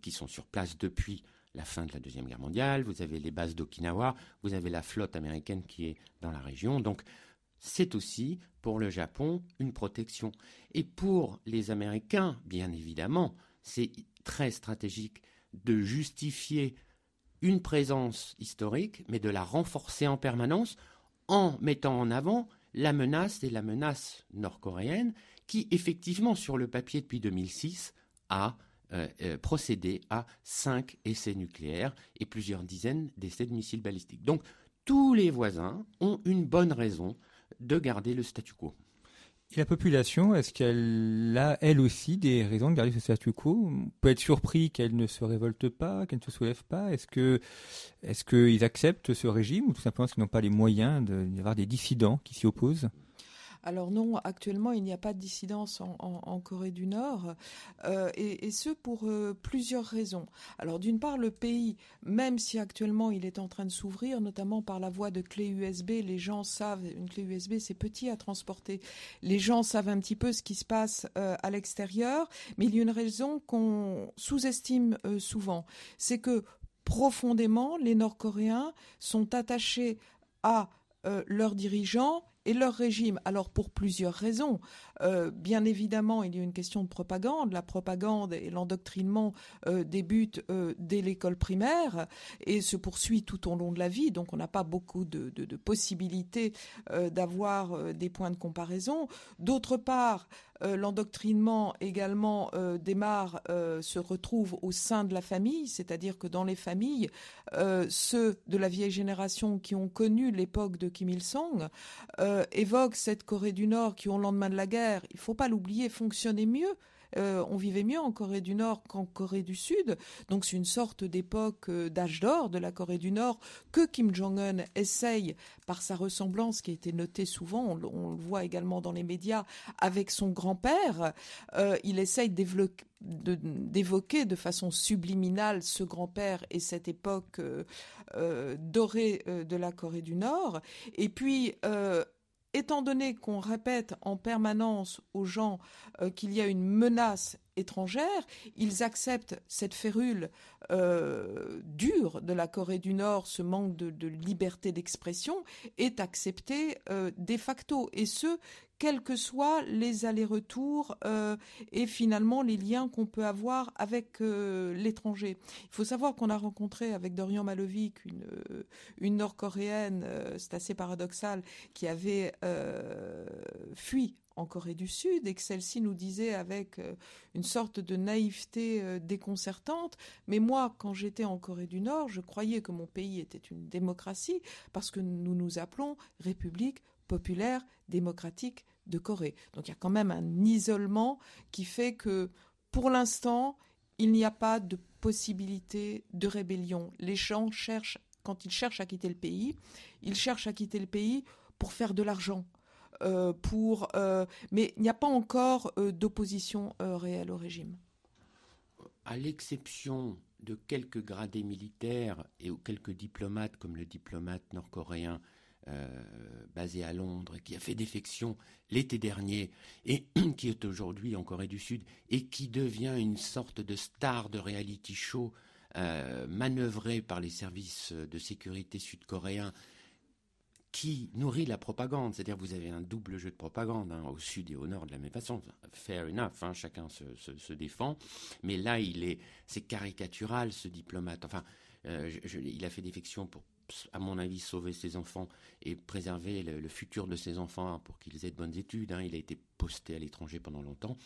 qui sont sur place depuis la fin de la Deuxième Guerre mondiale. Vous avez les bases d'Okinawa, vous avez la flotte américaine qui est dans la région. Donc, c'est aussi pour le Japon une protection. Et pour les Américains, bien évidemment, c'est très stratégique de justifier une présence historique, mais de la renforcer en permanence en mettant en avant la menace et la menace nord-coréenne qui effectivement sur le papier depuis 2006 a euh, euh, procédé à cinq essais nucléaires et plusieurs dizaines d'essais de missiles balistiques. Donc tous les voisins ont une bonne raison de garder le statu quo. Et la population, est-ce qu'elle a, elle aussi, des raisons de garder ce statu quo? On peut être surpris qu'elle ne se révolte pas, qu'elle ne se soulève pas. Est-ce que, est-ce qu'ils acceptent ce régime ou tout simplement qu'ils n'ont pas les moyens d'avoir des dissidents qui s'y opposent? Alors non, actuellement, il n'y a pas de dissidence en, Corée du Nord, euh, et, ce pour euh, plusieurs raisons. Alors d'une part, le pays, même si actuellement il est en train de s'ouvrir, notamment par la voie de clé USB, les gens savent, une clé USB c'est petit à transporter, les gens savent un petit peu ce qui se passe euh, à l'extérieur, mais il y a une raison qu'on sous-estime souvent, c'est que profondément, les Nord-Coréens sont attachés à leurs dirigeants et leur régime. Alors pour plusieurs raisons. Euh, bien évidemment, il y a une question de propagande. La propagande et l'endoctrinement euh, débutent euh, dès l'école primaire et se poursuit tout au long de la vie. Donc on n'a pas beaucoup de, de possibilités d'avoir des points de comparaison. D'autre part, l'endoctrinement également démarre, se retrouve au sein de la famille, c'est-à-dire que dans les familles, ceux de la vieille génération qui ont connu l'époque de Kim Il-sung évoquent cette Corée du Nord qui, au lendemain de la guerre, il faut pas l'oublier, fonctionnait mieux. Euh, on vivait mieux en Corée du Nord qu'en Corée du Sud. Donc c'est une sorte d'époque euh, d'âge d'or de la Corée du Nord que Kim Jong-un essaye, par sa ressemblance qui a été notée souvent, on, le voit également dans les médias, avec son grand-père. Euh, il essaye d'évoquer de, façon subliminale ce grand-père et cette époque dorée de la Corée du Nord. Et puis, étant donné qu'on répète en permanence aux gens euh, qu'il y a une menace étrangère, ils acceptent cette férule euh, dure de la Corée du Nord, ce manque de, liberté d'expression, est accepté euh, de facto. Et ce, quels que soient les allers-retours euh, et finalement les liens qu'on peut avoir avec l'étranger. Il faut savoir qu'on a rencontré avec Dorian Malovic une Nord-Coréenne, c'est assez paradoxal, qui avait fui en Corée du Sud et que celle-ci nous disait avec euh, une sorte de naïveté euh, déconcertante, mais moi, quand j'étais en Corée du Nord, je croyais que mon pays était une démocratie parce que nous nous appelons République populaire démocratique de Corée. Donc il y a quand même un isolement qui fait que pour l'instant, il n'y a pas de possibilité de rébellion. Les gens cherchent, quand ils cherchent à quitter le pays, ils cherchent à quitter le pays pour faire de l'argent pour, euh, mais il n'y a pas encore euh, d'opposition réelle au régime. À l'exception de quelques gradés militaires et quelques diplomates, comme le diplomate nord-coréen basé à Londres, qui a fait défection l'été dernier et [clears throat] qui est aujourd'hui en Corée du Sud et qui devient une sorte de star de reality show manœuvré par les services de sécurité sud-coréens qui nourrit la propagande. C'est-à-dire vous avez un double jeu de propagande hein, au sud et au nord de la même façon. Fair enough, hein, chacun se, défend. Mais là, il est, c'est caricatural ce diplomate. Enfin, euh, il a fait défection pour, à mon avis, sauver ses enfants et préserver le, futur de ses enfants hein, pour qu'ils aient de bonnes études. Il a été posté à l'étranger pendant longtemps,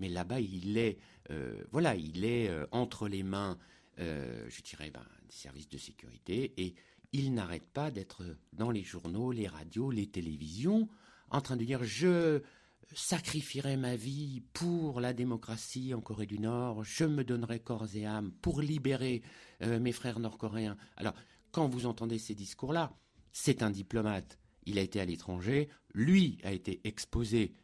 mais là-bas, il est, euh, voilà, il est euh, entre les mains, je dirais, ben, des services de sécurité et il n'arrête pas d'être dans les journaux, les radios, les télévisions, en train de dire je sacrifierai ma vie pour la démocratie en Corée du Nord, je me donnerai corps et âme pour libérer euh, mes frères nord-coréens. Alors, quand vous entendez ces discours-là, c'est un diplomate. Il a été à l'étranger, lui a été exposé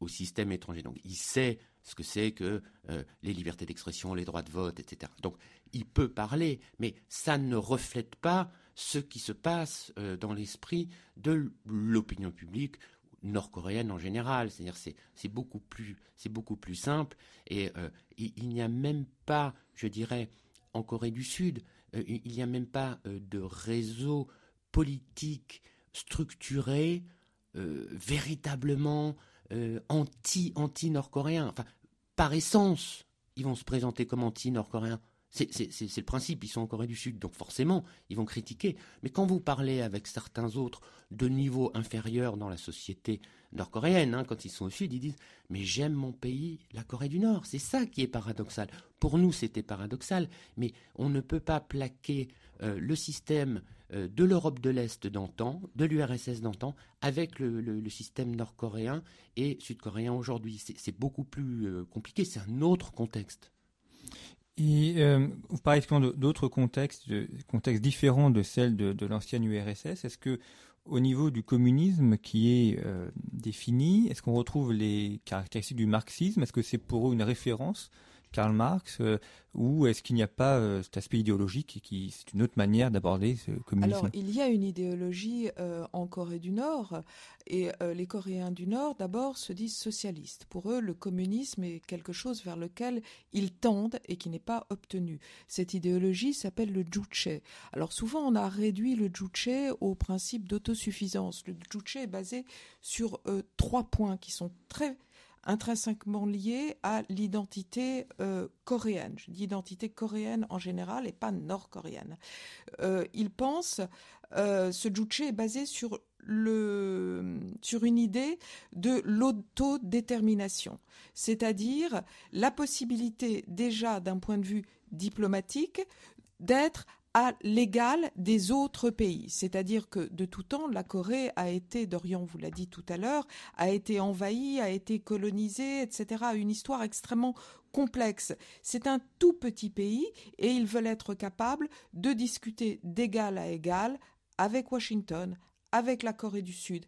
au système étranger. Donc, il sait ce que c'est que euh, les libertés d'expression, les droits de vote, etc. Donc, il peut parler, mais ça ne reflète pas ce qui se passe euh, dans l'esprit de l'opinion publique nord-coréenne en général. C'est-à-dire c'est beaucoup plus c'est beaucoup plus simple et euh, il, n'y a même pas, je dirais, en Corée du Sud, euh, il n'y a même pas de réseau politique structuré véritablement anti anti nord-coréen. Enfin, par essence, ils vont se présenter comme anti nord-coréens. C'est le principe, ils sont en Corée du Sud, donc forcément, ils vont critiquer. Mais quand vous parlez avec certains autres de niveau inférieur dans la société nord-coréenne, hein, quand ils sont au Sud, ils disent Mais j'aime mon pays, la Corée du Nord. C'est ça qui est paradoxal. Pour nous, c'était paradoxal, mais on ne peut pas plaquer euh, le système euh, de l'Europe de l'Est d'antan, de l'URSS d'antan, avec le, système nord-coréen et sud-coréen aujourd'hui. C'est beaucoup plus euh, compliqué, c'est un autre contexte. Et euh, vous parlez d'autres contextes, de, contextes différents de celles de, l'ancienne URSS. Est-ce que au niveau du communisme qui est euh, défini, est-ce qu'on retrouve les caractéristiques du marxisme? Est-ce que c'est pour eux une référence Karl Marx euh, ou est-ce qu'il n'y a pas euh, cet aspect idéologique qui c'est une autre manière d'aborder ce communisme? Alors il y a une idéologie euh, en Corée du Nord et les Coréens du Nord d'abord se disent socialistes. Pour eux le communisme est quelque chose vers lequel ils tendent et qui n'est pas obtenu. Cette idéologie s'appelle le juche. Alors souvent on a réduit le juche au principe d'autosuffisance. Le juche est basé sur trois points qui sont très intrinsèquement lié à l'identité euh, coréenne. Je dis identité coréenne en général et pas nord-coréenne. Euh, il pense, euh, ce juche est basé sur une idée de l'autodétermination, c'est-à-dire la possibilité déjà d'un point de vue diplomatique d'être à l'égal des autres pays. C'est-à-dire que de tout temps, la Corée a été, Dorian vous l'a dit tout à l'heure, a été envahie, a été colonisée, etc. Une histoire extrêmement complexe. C'est un tout petit pays et ils veulent être capables de discuter d'égal à égal avec Washington, avec la Corée du Sud,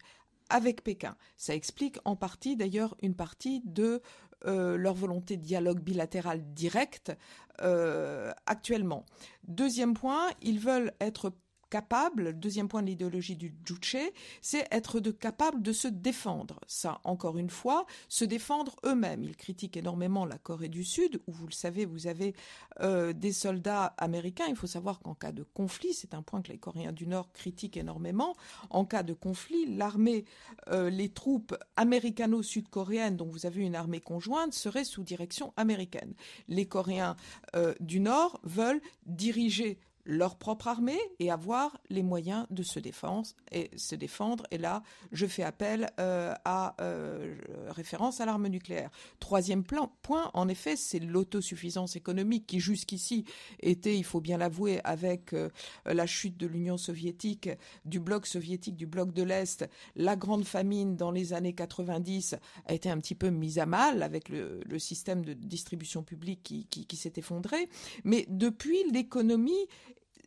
avec Pékin. Ça explique en partie d'ailleurs une partie de euh, leur volonté de dialogue bilatéral direct euh, actuellement. Deuxième point, ils veulent être capable, deuxième point de l'idéologie du Juche, c'est être capable de se défendre. Ça, encore une fois, se défendre eux-mêmes. Ils critiquent énormément la Corée du Sud, où vous le savez, vous avez euh, des soldats américains. Il faut savoir qu'en cas de conflit, c'est un point que les Coréens du Nord critiquent énormément, en cas de conflit, l'armée, euh, les troupes américano-sud-coréennes, dont vous avez une armée conjointe, seraient sous direction américaine. Les Coréens euh, du Nord veulent diriger leur propre armée et avoir les moyens de se défendre et se défendre. Et là, je fais appel euh, à euh, référence à l'arme nucléaire. Troisième plan, point, en effet, c'est l'autosuffisance économique qui jusqu'ici était, il faut bien l'avouer, avec euh, la chute de l'Union soviétique, du bloc soviétique, du bloc de l'Est, la grande famine dans les années 90 a été un petit peu mise à mal avec le, système de distribution publique qui, qui s'est effondré. Mais depuis, l'économie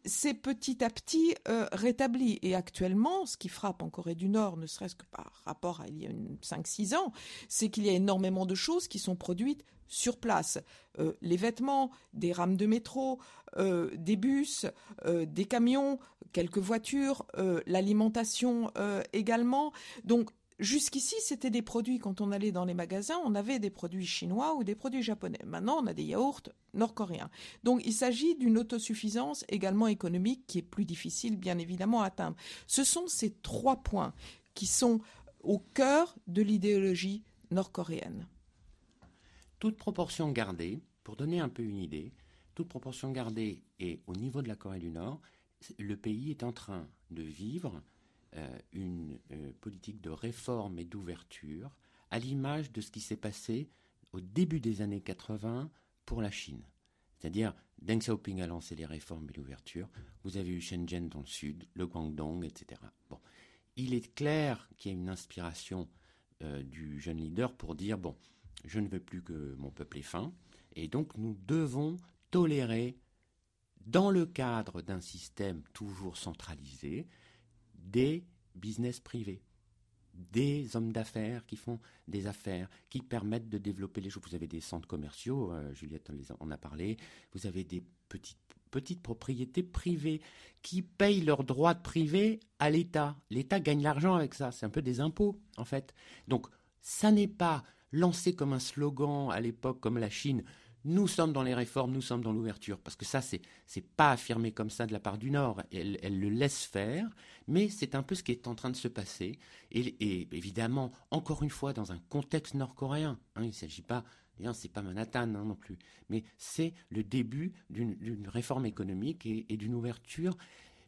c'est petit à petit euh, rétabli. Et actuellement, ce qui frappe en Corée du Nord, ne serait-ce que par rapport à il y a 5-6 ans, c'est qu'il y a énormément de choses qui sont produites sur place. Euh, les vêtements, des rames de métro, euh, des bus, des camions, quelques voitures, l'alimentation également. Donc Jusqu'ici, c'était des produits, quand on allait dans les magasins, on avait des produits chinois ou des produits japonais. Maintenant, on a des yaourts nord-coréens. Donc, il s'agit d'une autosuffisance également économique qui est plus difficile, bien évidemment, à atteindre. Ce sont ces trois points qui sont au cœur de l'idéologie nord-coréenne. Toute proportion gardée, pour donner un peu une idée, toute proportion gardée et au niveau de la Corée du Nord, le pays est en train de vivre une euh, politique de réforme et d'ouverture, à l'image de ce qui s'est passé au début des années 80 pour la Chine. C'est-à-dire, Deng Xiaoping a lancé les réformes et l'ouverture. Vous avez eu Shenzhen dans le sud, le Guangdong, etc. Bon. Il est clair qu'il y a une inspiration du jeune leader pour dire bon, je ne veux plus que mon peuple ait faim, et donc nous devons tolérer, dans le cadre d'un système toujours centralisé, des business privés des hommes d'affaires qui font des affaires, qui permettent de développer les choses. Vous avez des centres commerciaux, euh, Juliette en a parlé, vous avez des petites, petites propriétés privées qui payent leurs droits de privé à l'État. L'État gagne l'argent avec ça, c'est un peu des impôts en fait. Donc ça n'est pas lancé comme un slogan à l'époque comme la Chine, nous sommes dans les réformes, nous sommes dans l'ouverture, parce que ça, c'est n'est pas affirmé comme ça de la part du Nord. Elle, le laisse faire, mais c'est un peu ce qui est en train de se passer. Et, évidemment, encore une fois, dans un contexte nord-coréen. Hein, il ne s'agit pas, c'est pas Manhattan hein, non plus, mais c'est le début d'une réforme économique et, d'une ouverture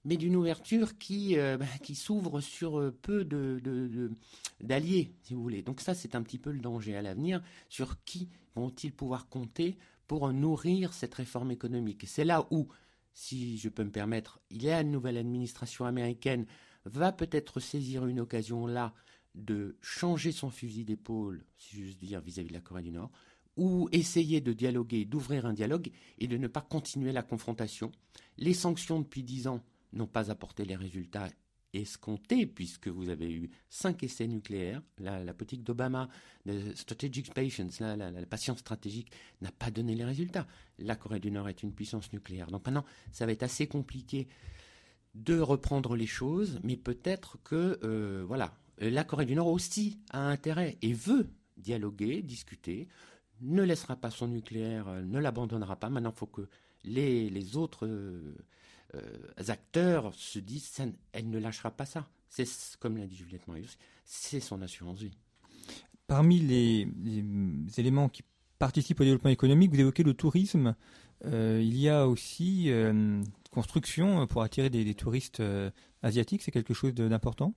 mais d'une ouverture qui, euh, bah, qui s'ouvre sur euh, peu d'alliés, de, si vous voulez. Donc ça, c'est un petit peu le danger à l'avenir, sur qui vont-ils pouvoir compter pour nourrir cette réforme économique? C'est là où, si je peux me permettre, il y a une nouvelle administration américaine va peut-être saisir une occasion là de changer son fusil d'épaule, si j'ose dire, vis-à-vis de la Corée du Nord, ou essayer de dialoguer, d'ouvrir un dialogue et de ne pas continuer la confrontation. Les sanctions depuis dix ans n'ont pas apporté les résultats escompté, puisque vous avez eu cinq essais nucléaires. La, politique d'Obama, strategic patience, la, patience stratégique, n'a pas donné les résultats. La Corée du Nord est une puissance nucléaire. Donc maintenant, ça va être assez compliqué de reprendre les choses, mais peut-être que, euh, voilà, la Corée du Nord aussi a intérêt et veut dialoguer, discuter, ne laissera pas son nucléaire, euh, ne l'abandonnera pas. Maintenant, il faut que les, autres euh, euh, acteurs se disent elle ne lâchera pas ça. C'est comme l'a dit Juliette Marius, c'est son assurance vie. Parmi les, éléments qui participent au développement économique, vous évoquez le tourisme. Euh, il y a aussi euh, construction pour attirer des touristes asiatiques. C'est quelque chose d'important?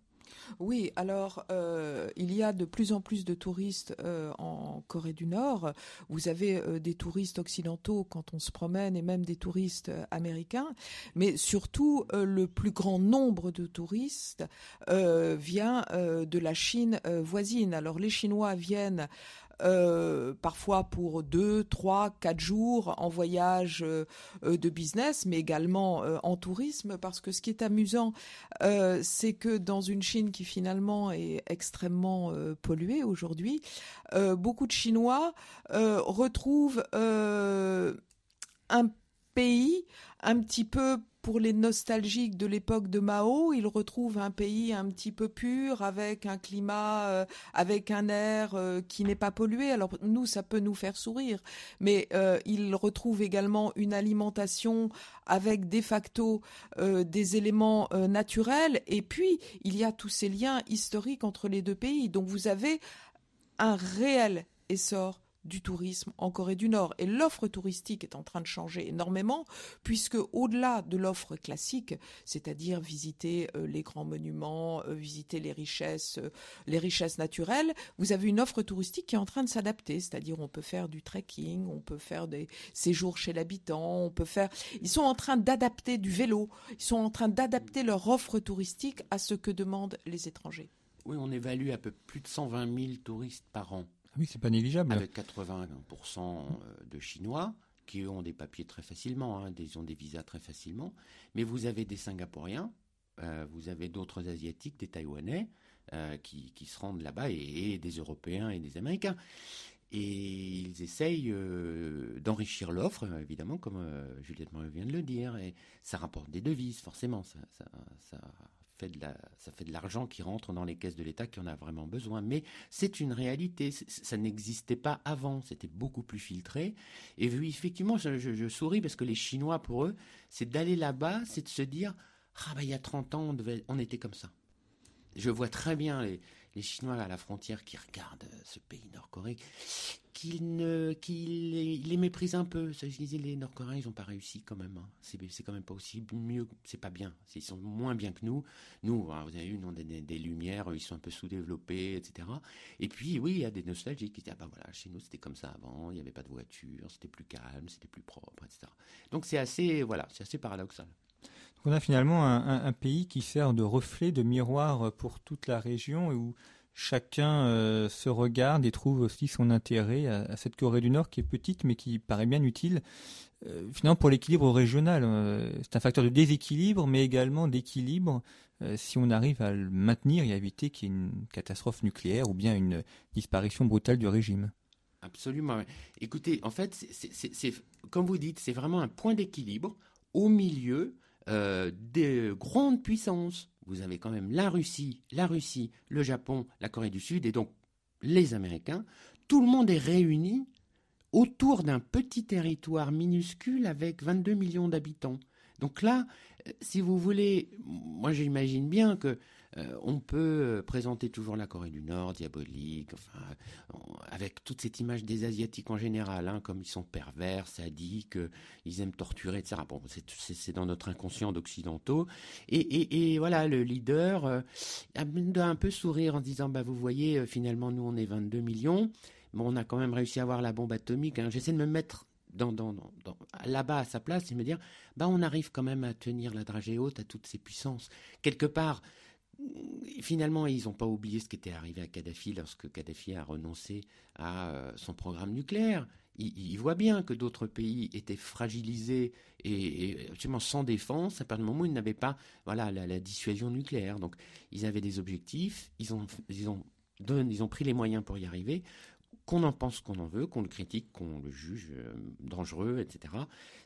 Oui, alors euh, il y a de plus en plus de touristes euh, en Corée du Nord. Vous avez euh, des touristes occidentaux quand on se promène et même des touristes américains, mais surtout le plus grand nombre de touristes vient de la Chine voisine. Alors les Chinois viennent euh, parfois pour deux, trois, quatre jours en voyage euh, de business, mais également euh, en tourisme, parce que ce qui est amusant, c'est que dans une Chine qui finalement est extrêmement polluée aujourd'hui, beaucoup de Chinois retrouvent un pays un petit peu pour les nostalgiques de l'époque de Mao, ils retrouvent un pays un petit peu pur, avec un climat, euh, avec un air euh, qui n'est pas pollué. Alors nous, ça peut nous faire sourire, mais euh, ils retrouvent également une alimentation avec de facto des éléments naturels. Et puis, il y a tous ces liens historiques entre les deux pays. Donc vous avez un réel essor du tourisme en Corée du Nord. Et l'offre touristique est en train de changer énormément, puisque au-delà de l'offre classique, c'est-à-dire visiter euh, les grands monuments, euh, visiter les richesses, euh, les richesses naturelles, vous avez une offre touristique qui est en train de s'adapter, c'est-à-dire on peut faire du trekking, on peut faire des séjours chez l'habitant, on peut faire. Ils sont en train d'adapter du vélo, ils sont en train d'adapter leur offre touristique à ce que demandent les étrangers. Oui, on évalue à peu plus de 120 000 touristes par an oui, c'est pas négligeable. Avec 80% euh, de Chinois qui ont des papiers très facilement, hein, ils ont des visas très facilement. Mais vous avez des Singapouriens, euh, vous avez d'autres Asiatiques, des Taïwanais euh, qui, se rendent là-bas et, des Européens et des Américains. Et ils essayent d'enrichir l'offre, évidemment, comme Juliette Moreau vient de le dire. Et ça rapporte des devises, forcément. ça fait de ça fait de l'argent qui rentre dans les caisses de l'État qui en a vraiment besoin. Mais c'est une réalité. Ça n'existait pas avant. C'était beaucoup plus filtré. Et oui, effectivement, je, souris parce que les Chinois, pour eux, c'est d'aller là-bas, c'est de se dire, ah ben, il y a 30 ans, on, on était comme ça. Je vois très bien les, les Chinois à la frontière qui regardent euh, ce pays nord-coréen, qu'ils les méprisent un peu. je disais, les Nord-Coréens, ils n'ont pas réussi quand même. Hein. C'est, quand même pas aussi mieux, c'est pas bien. Ils sont moins bien que nous. Nous, hein, vous avez vu, nous, des, des, lumières, ils sont un peu sous-développés, etc. Et puis, oui, il y a des nostalgiques qui disent, ah ben voilà, chez nous, c'était comme ça avant, il n'y avait pas de voiture, c'était plus calme, c'était plus propre, etc. Donc c'est assez, voilà, c'est assez paradoxal. On a finalement un, pays qui sert de reflet, de miroir pour toute la région et où chacun se regarde et trouve aussi son intérêt à, cette Corée du Nord qui est petite mais qui paraît bien utile finalement pour l'équilibre régional. c'est un facteur de déséquilibre mais également d'équilibre si on arrive à le maintenir et à éviter qu'il y ait une catastrophe nucléaire ou bien une disparition brutale du régime. Absolument. Écoutez, en fait, c'est comme vous dites, c'est vraiment un point d'équilibre au milieu euh, des grandes puissances. Vous avez quand même la Russie, la Russie, le Japon, la Corée du Sud et donc les Américains. Tout le monde est réuni autour d'un petit territoire minuscule avec 22 millions d'habitants. Donc là, euh, si vous voulez, moi j'imagine bien que euh, on peut présenter toujours la Corée du Nord diabolique, enfin, avec toute cette image des Asiatiques en général, hein, comme ils sont pervers, sadiques, ils aiment torturer, etc. Bon, c'est dans notre inconscient d'occidentaux. Et, voilà, le leader euh, doit un peu sourire en disant, bah, vous voyez, euh, finalement, nous, on est 22 millions. Bon, on a quand même réussi à avoir la bombe atomique. Hein. J'essaie de me mettre dans, là-bas à sa place et me dire, bah, on arrive quand même à tenir la dragée haute à toutes ces puissances. Quelque part, finalement, ils n'ont pas oublié ce qui était arrivé à Kadhafi lorsque Kadhafi a renoncé à euh, son programme nucléaire. Ils, voient bien que d'autres pays étaient fragilisés et, absolument sans défense à partir du moment où ils n'avaient pas voilà, la, dissuasion nucléaire. Donc, ils avaient des objectifs, ils ont, ils ont, ils ont pris les moyens pour y arriver. Qu'on en pense qu'on en veut, qu'on le critique, qu'on le juge euh, dangereux, etc.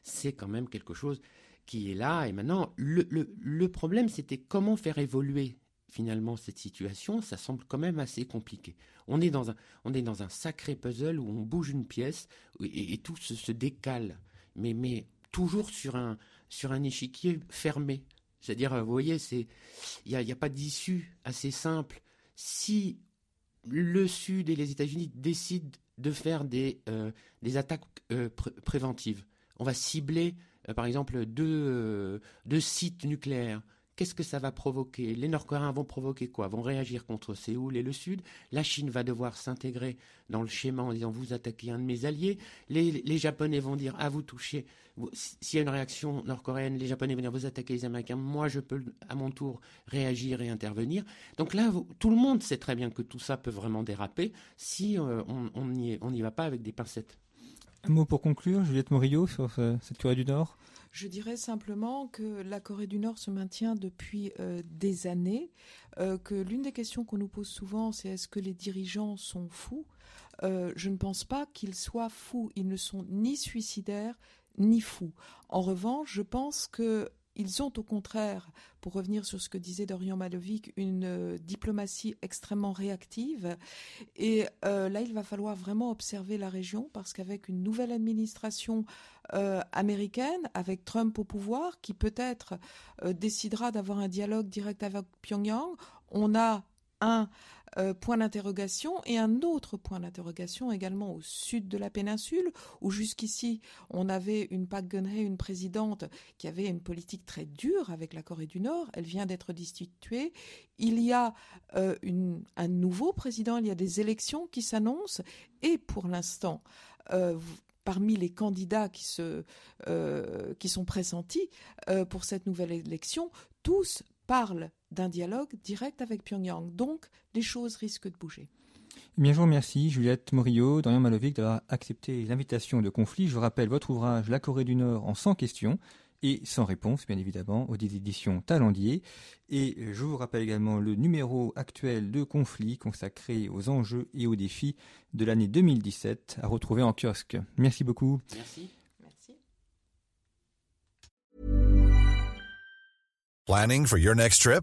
C'est quand même quelque chose qui est là. Et maintenant, le, le problème, c'était comment faire évoluer finalement cette situation, ça semble quand même assez compliqué. On est dans un, on est dans un sacré puzzle où on bouge une pièce et, tout se, décale, mais, mais toujours sur un, sur un échiquier fermé. C'est-à-dire, vous voyez, il n'y a, a, pas d'issue assez simple. Si le Sud et les États-Unis décident de faire des, euh, des attaques euh, préventives, on va cibler, par exemple, deux, deux sites nucléaires Qu'est-ce que ça va provoquer? Les Nord-Coréens vont provoquer quoi? Vont réagir contre Séoul et le Sud? La Chine va devoir s'intégrer dans le schéma en disant vous attaquez un de mes alliés. Les, Japonais vont dire ah vous touchez. S'il y a une réaction nord-coréenne, les Japonais vont dire vous attaquez les Américains. Moi je peux à mon tour réagir et intervenir. Donc là tout le monde sait très bien que tout ça peut vraiment déraper si euh, on n'y va pas avec des pincettes. Un mot pour conclure, Juliette Morillo, sur cette Corée du Nord? Je dirais simplement que la Corée du Nord se maintient depuis euh, des années, euh, que l'une des questions qu'on nous pose souvent, c'est est-ce que les dirigeants sont fous? Euh, Je ne pense pas qu'ils soient fous. Ils ne sont ni suicidaires ni fous. En revanche, je pense que ils ont au contraire, pour revenir sur ce que disait Dorian Malovic, une euh, diplomatie extrêmement réactive. Et euh, là, il va falloir vraiment observer la région parce qu'avec une nouvelle administration euh, américaine, avec Trump au pouvoir, qui peut-être décidera d'avoir un dialogue direct avec Pyongyang, on a un euh, point d'interrogation et un autre point d'interrogation également au sud de la péninsule où jusqu'ici on avait une Park Geun-hye, une présidente qui avait une politique très dure avec la Corée du Nord. Elle vient d'être destituée. Il y a euh, un nouveau président, il y a des élections qui s'annoncent et pour l'instant euh, parmi les candidats qui, se, qui sont pressentis pour cette nouvelle élection, tous parlent d'un dialogue direct avec Pyongyang. Donc, les choses risquent de bouger. Bien, je vous remercie, Juliette Morillo, Dorian Malovic, d'avoir accepté l'invitation de conflit. Je vous rappelle votre ouvrage La Corée du Nord en 100 questions et sans réponse, bien évidemment, aux éditions Talendier. Et je vous rappelle également le numéro actuel de Conflit consacré aux enjeux et aux défis de l'année 2017 à retrouver en kiosque. Merci beaucoup. Merci. Planning for your next trip?